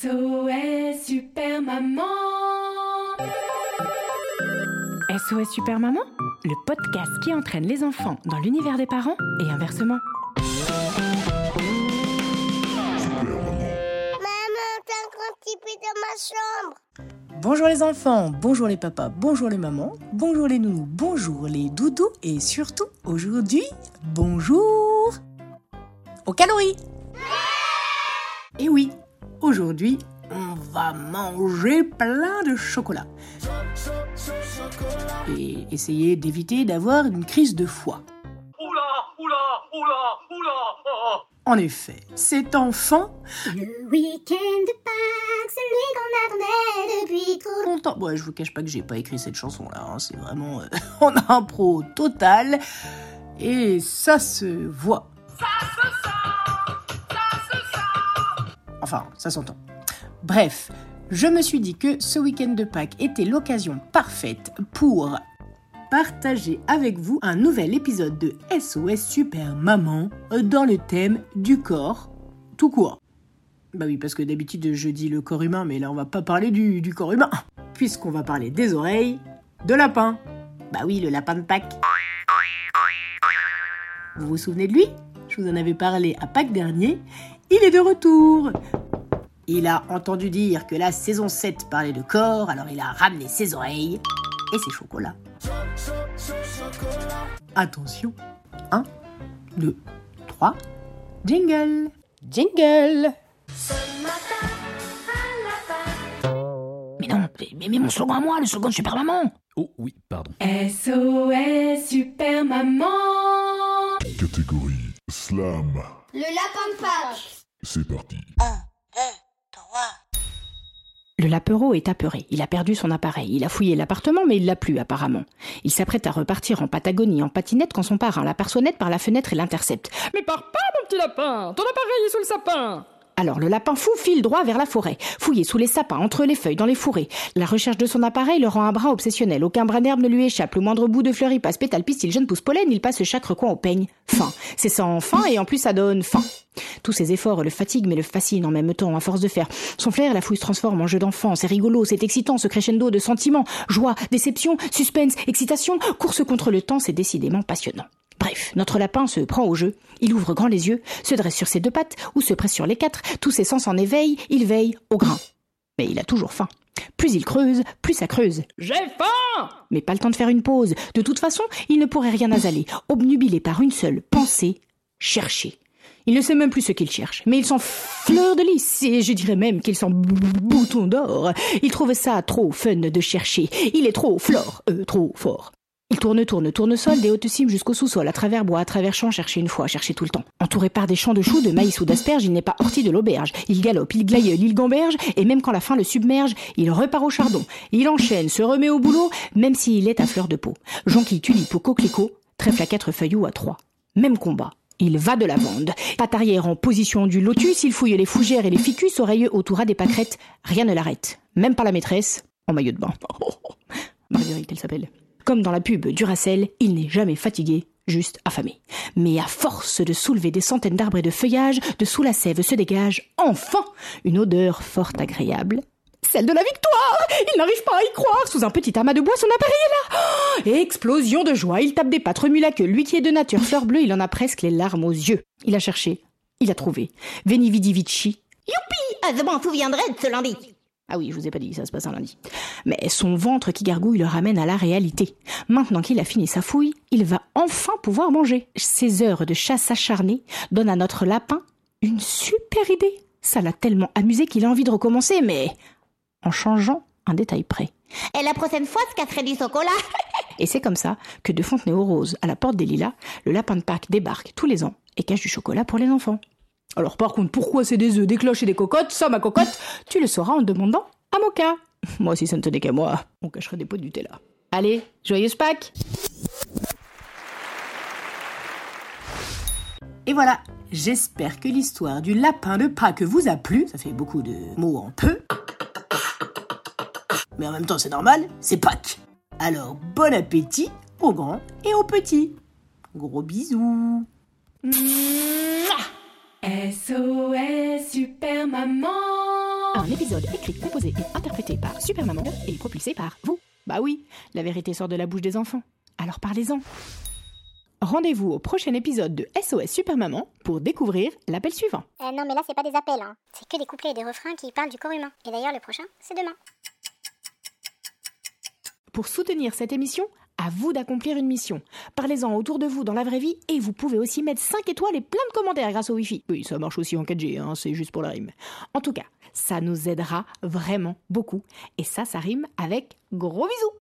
SOS Super Maman SOS Super Maman, le podcast qui entraîne les enfants dans l'univers des parents et inversement. Maman, t'as un grand petit peu dans ma chambre. Bonjour les enfants, bonjour les papas, bonjour les mamans, bonjour les nounous, bonjour les doudous et surtout aujourd'hui, bonjour aux calories. Aujourd'hui, on va manger plein de chocolat. Et essayer d'éviter d'avoir une crise de foie. Oula, oula, oula, oula, oh. En effet, c'est enfin Le week-end de Pâques, celui qu'on attendait depuis trop longtemps. Ouais, je vous cache pas que j'ai pas écrit cette chanson là, hein, c'est vraiment euh, en impro total. Et ça se voit. Enfin, ça s'entend. Bref, je me suis dit que ce week-end de Pâques était l'occasion parfaite pour partager avec vous un nouvel épisode de SOS Super Maman dans le thème du corps tout court. Bah oui, parce que d'habitude je dis le corps humain, mais là on va pas parler du, du corps humain, puisqu'on va parler des oreilles de lapin. Bah oui, le lapin de Pâques. Vous vous souvenez de lui? Je vous en avais parlé à Pâques dernier. Il est de retour. Il a entendu dire que la saison 7 parlait de corps, alors il a ramené ses oreilles et ses chocolats. Attention. 1, 2, 3. Jingle. Jingle. Mais non, mais, mais mon slogan à moi, le slogan de Super Maman. Oh oui, pardon. SOS Super Maman Catégorie Slam. Le lapin de Pâques. C'est parti. Le lapereau est apeuré. Il a perdu son appareil. Il a fouillé l'appartement, mais il l'a plus, apparemment. Il s'apprête à repartir en Patagonie en patinette quand son parrain l'aperçoit par la fenêtre et l'intercepte. Mais pars pas, mon petit lapin Ton appareil est sous le sapin Alors le lapin fou file droit vers la forêt, fouillé sous les sapins, entre les feuilles, dans les fourrés. La recherche de son appareil le rend un brin obsessionnel. Aucun brin d'herbe ne lui échappe. Le moindre bout de fleur y passe pétale, pistil, jeune pousse pollen, il passe chaque recoin au peigne. Fin. C'est sans fin et en plus ça donne faim. Tous ses efforts le fatiguent mais le fascinent en même temps, à force de faire. Son flair, la fouille se transforme en jeu d'enfant. C'est rigolo, c'est excitant, ce crescendo de sentiments, joie, déception, suspense, excitation, course contre le temps, c'est décidément passionnant. Bref, notre lapin se prend au jeu. Il ouvre grand les yeux, se dresse sur ses deux pattes ou se presse sur les quatre. Tous ses sens en éveil, il veille au grain. Mais il a toujours faim. Plus il creuse, plus ça creuse. J'ai faim Mais pas le temps de faire une pause. De toute façon, il ne pourrait rien asaler, obnubilé par une seule pensée, chercher. Il ne sait même plus ce qu'il cherche, mais il sent fleur de lys, et je dirais même qu'il sent bouton d'or. Il trouve ça trop fun de chercher. Il est trop flore, euh, trop fort. Tourne, tourne, tourne sol, des hautes cimes jusqu'au sous-sol, à travers bois, à travers champs, chercher une fois, chercher tout le temps. Entouré par des champs de choux, de maïs ou d'asperges, il n'est pas horti de l'auberge. Il galope, il glaïeule, il gamberge, et même quand la faim le submerge, il repart au chardon. Il enchaîne, se remet au boulot, même s'il est à fleur de peau. Jonquille, tulipe ou coquelicot, trèfle à quatre feuilles ou à trois. Même combat. Il va de la bande. Patte arrière en position du lotus, il fouille les fougères et les ficus, oreilleux autour à des pâquerettes. Rien ne l'arrête. Même pas la maîtresse, en maillot de bain. Marguerite, elle s'appelle. Comme dans la pub Duracell, il n'est jamais fatigué, juste affamé. Mais à force de soulever des centaines d'arbres et de feuillages, de sous la sève se dégage, enfin, une odeur fort agréable. Celle de la victoire Il n'arrive pas à y croire Sous un petit amas de bois, son appareil est là oh Explosion de joie Il tape des pattes, remue la queue. Lui qui est de nature fleur bleue, il en a presque les larmes aux yeux. Il a cherché. Il a trouvé. Veni vidi vici. Youpi Ah, je m'en souviendrai de ce lundi. Ah oui, je vous ai pas dit, ça se passe un lundi. Mais son ventre qui gargouille le ramène à la réalité. Maintenant qu'il a fini sa fouille, il va enfin pouvoir manger. Ses heures de chasse acharnée donnent à notre lapin une super idée. Ça l'a tellement amusé qu'il a envie de recommencer, mais en changeant un détail près. Et la prochaine fois, je casserai du chocolat. Et c'est comme ça que de Fontenay aux Roses à la porte des Lilas, le lapin de Pâques débarque tous les ans et cache du chocolat pour les enfants. Alors par contre, pourquoi c'est des œufs, des cloches et des cocottes, ça ma cocotte, tu le sauras en demandant à Moka. Moi, si ça ne tenait qu'à moi, on cacherait des pots de Nutella. Allez, joyeuse Pâques Et voilà, j'espère que l'histoire du lapin de Pâques vous a plu. Ça fait beaucoup de mots en peu. Mais en même temps, c'est normal, c'est Pâques. Alors, bon appétit aux grands et aux petits. Gros bisous. SOS Super Maman Un épisode écrit, composé et interprété par Super Maman et propulsé par vous. Bah oui, la vérité sort de la bouche des enfants. Alors parlez-en. Rendez-vous au prochain épisode de SOS Super Maman pour découvrir l'appel suivant. Euh, non, mais là, c'est pas des appels, hein. C'est que des couplets et des refrains qui parlent du corps humain. Et d'ailleurs, le prochain, c'est demain. Pour soutenir cette émission, à vous d'accomplir une mission. Parlez-en autour de vous dans la vraie vie et vous pouvez aussi mettre 5 étoiles et plein de commentaires grâce au Wi-Fi. Oui, ça marche aussi en 4G, hein, c'est juste pour la rime. En tout cas, ça nous aidera vraiment beaucoup. Et ça, ça rime avec gros bisous.